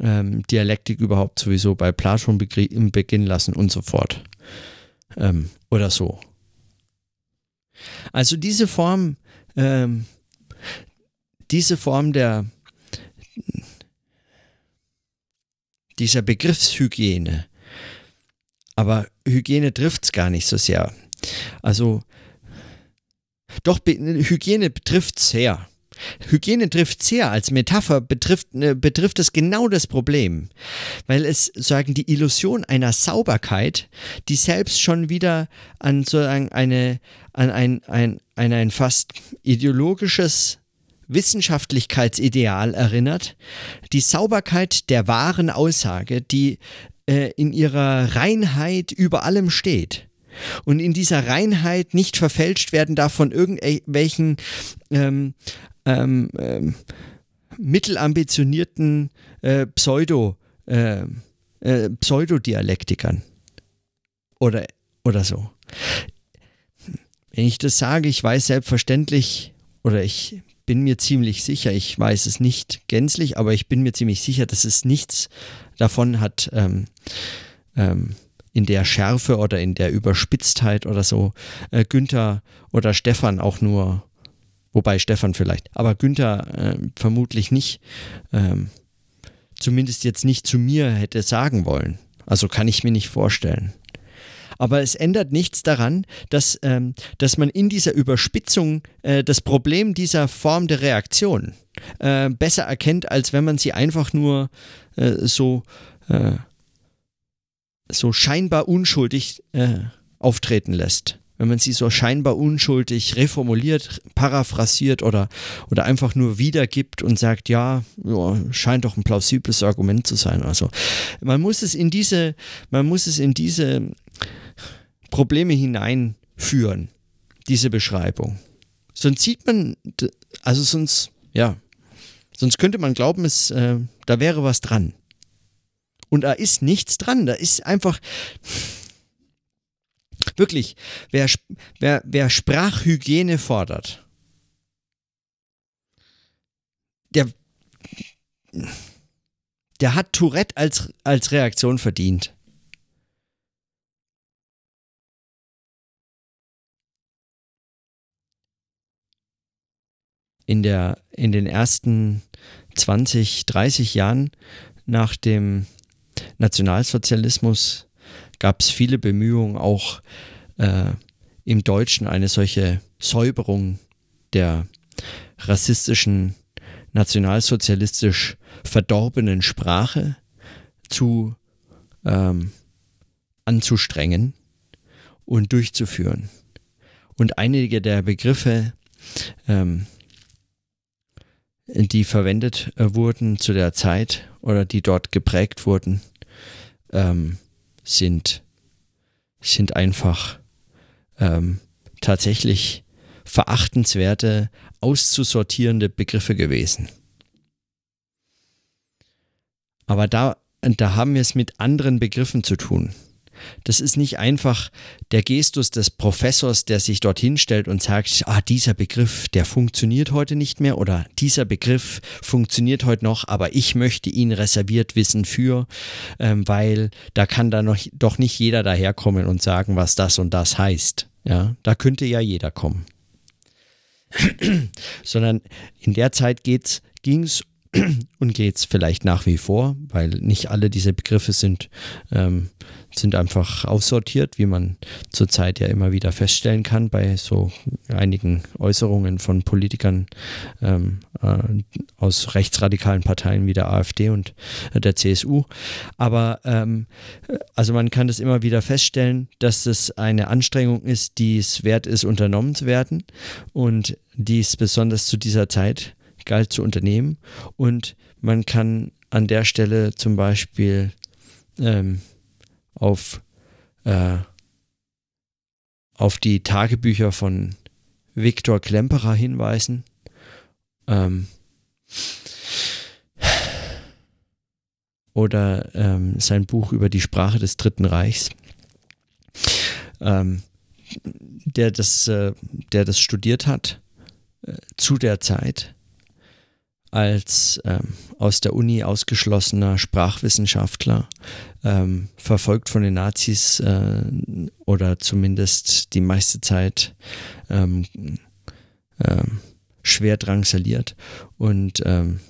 ähm, Dialektik überhaupt sowieso bei Platon im Beginn lassen und so fort. Ähm, oder so. Also diese Form, ähm, diese Form der dieser Begriffshygiene. Aber Hygiene trifft es gar nicht so sehr. Also, doch, Hygiene betrifft es sehr. Hygiene trifft sehr als Metapher, betrifft, äh, betrifft es genau das Problem, weil es sagen die Illusion einer Sauberkeit, die selbst schon wieder an so eine, an ein, ein, ein, ein fast ideologisches Wissenschaftlichkeitsideal erinnert, die Sauberkeit der wahren Aussage, die äh, in ihrer Reinheit über allem steht. Und in dieser Reinheit nicht verfälscht werden darf von irgendwelchen ähm, ähm, ähm, mittelambitionierten äh, Pseudo, äh, äh, Pseudodialektikern oder, oder so. Wenn ich das sage, ich weiß selbstverständlich oder ich bin mir ziemlich sicher, ich weiß es nicht gänzlich, aber ich bin mir ziemlich sicher, dass es nichts davon hat, ähm, ähm, in der Schärfe oder in der Überspitztheit oder so, äh, Günther oder Stefan auch nur, wobei Stefan vielleicht, aber Günther äh, vermutlich nicht, ähm, zumindest jetzt nicht zu mir hätte sagen wollen. Also kann ich mir nicht vorstellen. Aber es ändert nichts daran, dass, ähm, dass man in dieser Überspitzung äh, das Problem dieser Form der Reaktion äh, besser erkennt, als wenn man sie einfach nur äh, so, äh, so scheinbar unschuldig äh, auftreten lässt wenn man sie so scheinbar unschuldig reformuliert, paraphrasiert oder, oder einfach nur wiedergibt und sagt, ja, ja, scheint doch ein plausibles Argument zu sein. Also man muss es in diese, man muss es in diese Probleme hineinführen, diese Beschreibung. Sonst sieht man, also sonst, ja, sonst könnte man glauben, es, äh, da wäre was dran. Und da ist nichts dran, da ist einfach, wirklich, wer, wer, wer Sprachhygiene fordert, der, der hat Tourette als, als Reaktion verdient. in, der, in den ersten 20, 30 Jahren nach dem Nationalsozialismus gab es viele Bemühungen, auch äh, im Deutschen eine solche Säuberung der rassistischen, nationalsozialistisch verdorbenen Sprache zu ähm, anzustrengen und durchzuführen. Und einige der Begriffe, ähm, die verwendet äh, wurden zu der Zeit oder die dort geprägt wurden, ähm, sind, sind einfach ähm, tatsächlich verachtenswerte, auszusortierende Begriffe gewesen. Aber da, da haben wir es mit anderen Begriffen zu tun. Das ist nicht einfach der Gestus des Professors, der sich dorthin stellt und sagt, ah, dieser Begriff, der funktioniert heute nicht mehr oder dieser Begriff funktioniert heute noch, aber ich möchte ihn reserviert wissen für, ähm, weil da kann da noch doch nicht jeder daherkommen und sagen, was das und das heißt. Ja, da könnte ja jeder kommen. Sondern in der Zeit ging es und geht es vielleicht nach wie vor, weil nicht alle diese Begriffe sind, ähm, sind einfach aussortiert, wie man zurzeit ja immer wieder feststellen kann bei so einigen Äußerungen von Politikern ähm, äh, aus rechtsradikalen Parteien wie der AfD und der CSU. Aber ähm, also man kann das immer wieder feststellen, dass es eine Anstrengung ist, die es wert ist, unternommen zu werden und die es besonders zu dieser Zeit galt zu unternehmen. Und man kann an der Stelle zum Beispiel ähm, auf, äh, auf die Tagebücher von Viktor Klemperer hinweisen. Ähm, oder ähm, sein Buch über die Sprache des Dritten Reichs, ähm, der, das, äh, der das studiert hat äh, zu der Zeit als ähm, aus der Uni ausgeschlossener Sprachwissenschaftler, ähm, verfolgt von den Nazis äh, oder zumindest die meiste Zeit ähm, ähm schwer drangsaliert. Und, ähm,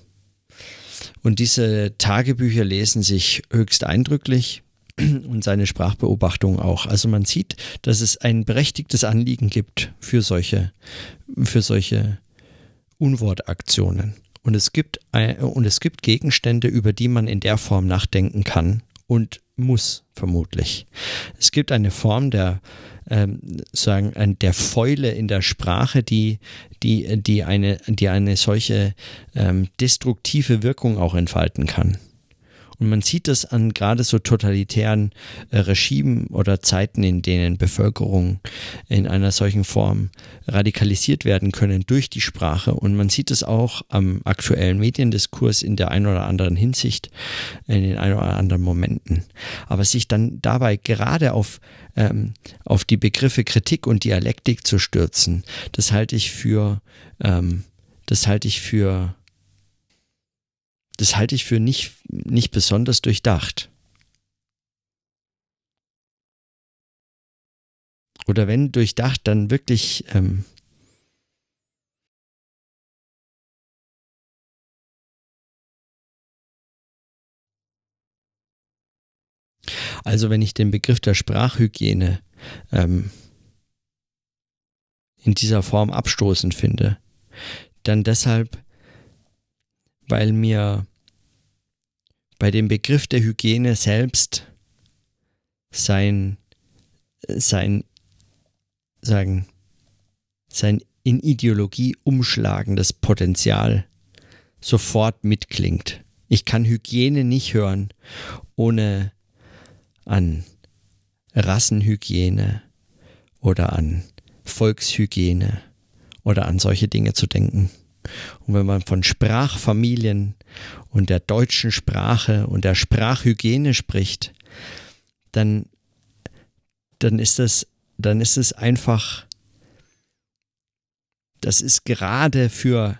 und diese Tagebücher lesen sich höchst eindrücklich und seine Sprachbeobachtung auch. Also man sieht, dass es ein berechtigtes Anliegen gibt für solche, für solche Unwortaktionen. Und es gibt, und es gibt Gegenstände, über die man in der Form nachdenken kann und muss, vermutlich. Es gibt eine Form der, ähm, sagen, der Fäule in der Sprache, die, die, die, eine, die eine solche ähm, destruktive Wirkung auch entfalten kann. Und man sieht das an gerade so totalitären äh, Regimen oder Zeiten, in denen Bevölkerung in einer solchen Form radikalisiert werden können durch die Sprache. Und man sieht es auch am aktuellen Mediendiskurs in der einen oder anderen Hinsicht, in den ein oder anderen Momenten. Aber sich dann dabei gerade auf, ähm, auf die Begriffe Kritik und Dialektik zu stürzen, das halte ich für, ähm, das halte ich für das halte ich für nicht, nicht besonders durchdacht. Oder wenn durchdacht, dann wirklich ähm, Also wenn ich den Begriff der Sprachhygiene ähm, in dieser Form abstoßend finde, dann deshalb, weil mir bei dem Begriff der Hygiene selbst sein, sein, sagen, sein in Ideologie umschlagendes Potenzial sofort mitklingt. Ich kann Hygiene nicht hören, ohne an Rassenhygiene oder an Volkshygiene oder an solche Dinge zu denken. Und wenn man von Sprachfamilien und der deutschen Sprache und der Sprachhygiene spricht, dann, dann ist das, dann ist es einfach, das ist gerade für,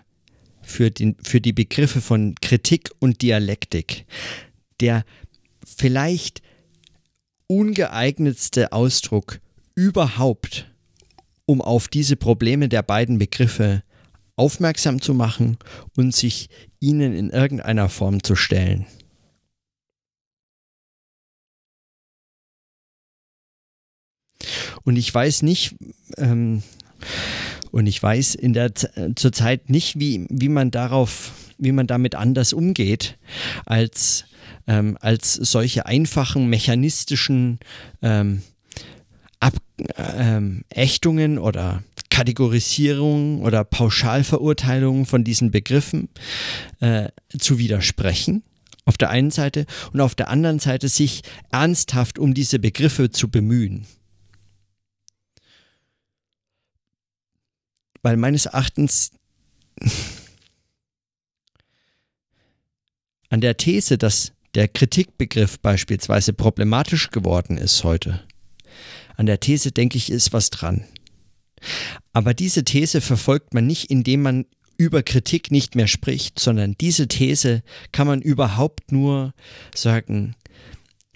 für, den, für die Begriffe von Kritik und Dialektik der vielleicht ungeeignetste Ausdruck überhaupt, um auf diese Probleme der beiden Begriffe aufmerksam zu machen und sich ihnen in irgendeiner Form zu stellen. Und ich weiß nicht, ähm, und ich weiß in der zurzeit nicht, wie, wie man darauf, wie man damit anders umgeht, als, ähm, als solche einfachen mechanistischen ähm, Ab, ähm, Ächtungen oder Kategorisierung oder Pauschalverurteilung von diesen Begriffen äh, zu widersprechen. Auf der einen Seite und auf der anderen Seite sich ernsthaft um diese Begriffe zu bemühen. Weil meines Erachtens an der These, dass der Kritikbegriff beispielsweise problematisch geworden ist heute, an der These denke ich, ist was dran. Aber diese These verfolgt man nicht, indem man über Kritik nicht mehr spricht, sondern diese These kann man überhaupt nur sagen,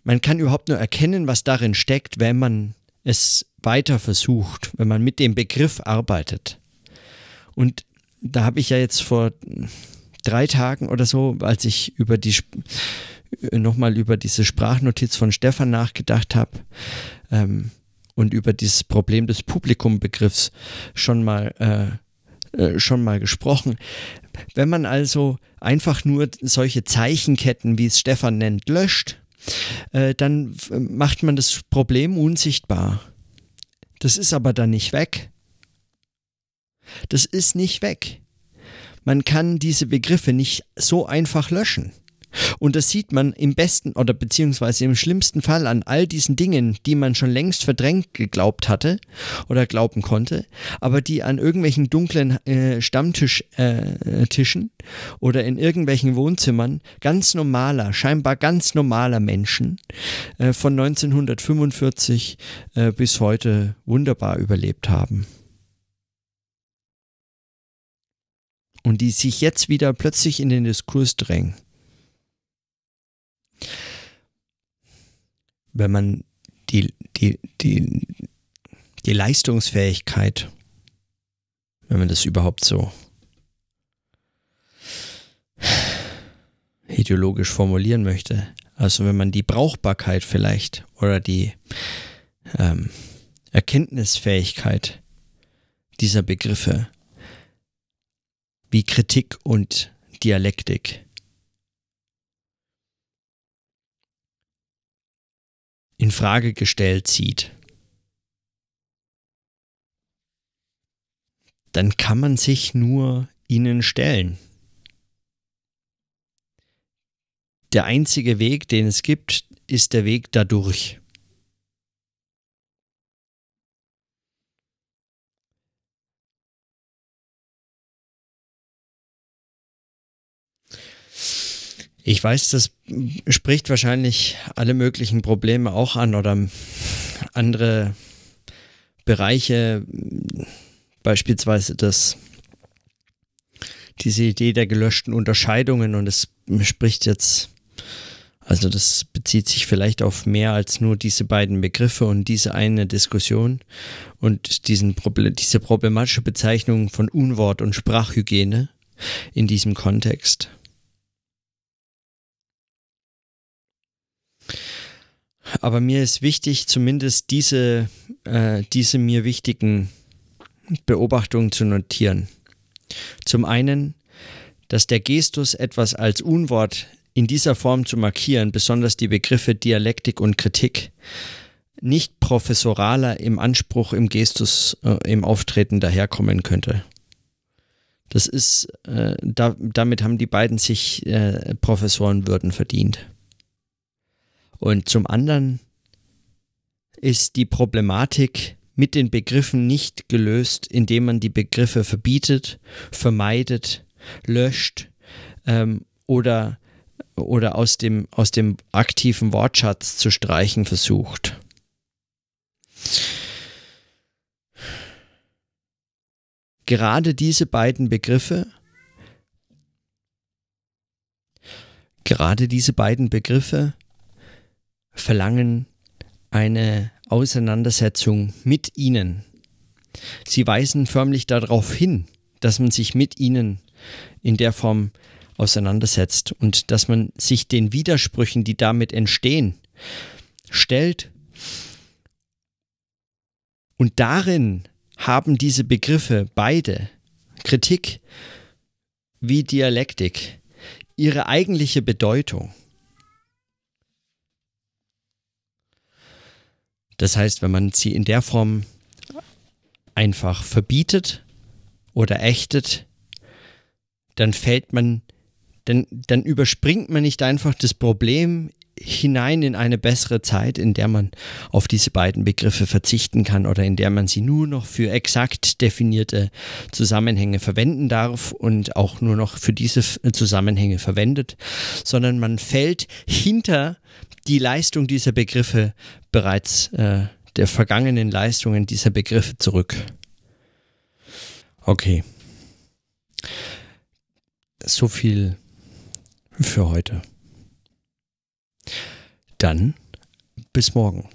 man kann überhaupt nur erkennen, was darin steckt, wenn man es weiter versucht, wenn man mit dem Begriff arbeitet. Und da habe ich ja jetzt vor drei Tagen oder so, als ich über die nochmal über diese Sprachnotiz von Stefan nachgedacht habe, ähm, und über dieses Problem des Publikumbegriffs schon mal, äh, äh, schon mal gesprochen. Wenn man also einfach nur solche Zeichenketten, wie es Stefan nennt, löscht, äh, dann macht man das Problem unsichtbar. Das ist aber dann nicht weg. Das ist nicht weg. man kann diese Begriffe nicht so einfach löschen. Und das sieht man im besten oder beziehungsweise im schlimmsten Fall an all diesen Dingen, die man schon längst verdrängt geglaubt hatte oder glauben konnte, aber die an irgendwelchen dunklen äh, Stammtischen äh, oder in irgendwelchen Wohnzimmern ganz normaler, scheinbar ganz normaler Menschen äh, von 1945 äh, bis heute wunderbar überlebt haben. Und die sich jetzt wieder plötzlich in den Diskurs drängen. Wenn man die, die, die, die Leistungsfähigkeit, wenn man das überhaupt so ideologisch formulieren möchte, also wenn man die Brauchbarkeit vielleicht oder die ähm, Erkenntnisfähigkeit dieser Begriffe wie Kritik und Dialektik in Frage gestellt sieht, dann kann man sich nur ihnen stellen. Der einzige Weg, den es gibt, ist der Weg dadurch. Ich weiß, das spricht wahrscheinlich alle möglichen Probleme auch an oder andere Bereiche, beispielsweise das, diese Idee der gelöschten Unterscheidungen und es spricht jetzt, also das bezieht sich vielleicht auf mehr als nur diese beiden Begriffe und diese eine Diskussion und diesen, diese problematische Bezeichnung von Unwort und Sprachhygiene in diesem Kontext. Aber mir ist wichtig, zumindest diese, äh, diese mir wichtigen Beobachtungen zu notieren. Zum einen, dass der Gestus etwas als Unwort in dieser Form zu markieren, besonders die Begriffe Dialektik und Kritik, nicht professoraler im Anspruch im Gestus, äh, im Auftreten daherkommen könnte. Das ist, äh, da, damit haben die beiden sich äh, Professorenwürden verdient. Und zum anderen ist die Problematik mit den Begriffen nicht gelöst, indem man die Begriffe verbietet, vermeidet, löscht ähm, oder, oder aus, dem, aus dem aktiven Wortschatz zu streichen versucht. Gerade diese beiden Begriffe, gerade diese beiden Begriffe verlangen eine Auseinandersetzung mit ihnen. Sie weisen förmlich darauf hin, dass man sich mit ihnen in der Form auseinandersetzt und dass man sich den Widersprüchen, die damit entstehen, stellt. Und darin haben diese Begriffe beide, Kritik wie Dialektik, ihre eigentliche Bedeutung. Das heißt, wenn man sie in der Form einfach verbietet oder ächtet, dann fällt man, dann, dann überspringt man nicht einfach das Problem hinein in eine bessere Zeit, in der man auf diese beiden Begriffe verzichten kann oder in der man sie nur noch für exakt definierte Zusammenhänge verwenden darf und auch nur noch für diese Zusammenhänge verwendet, sondern man fällt hinter die Leistung dieser Begriffe bereits äh, der vergangenen Leistungen dieser Begriffe zurück. Okay. So viel für heute. Dann bis morgen.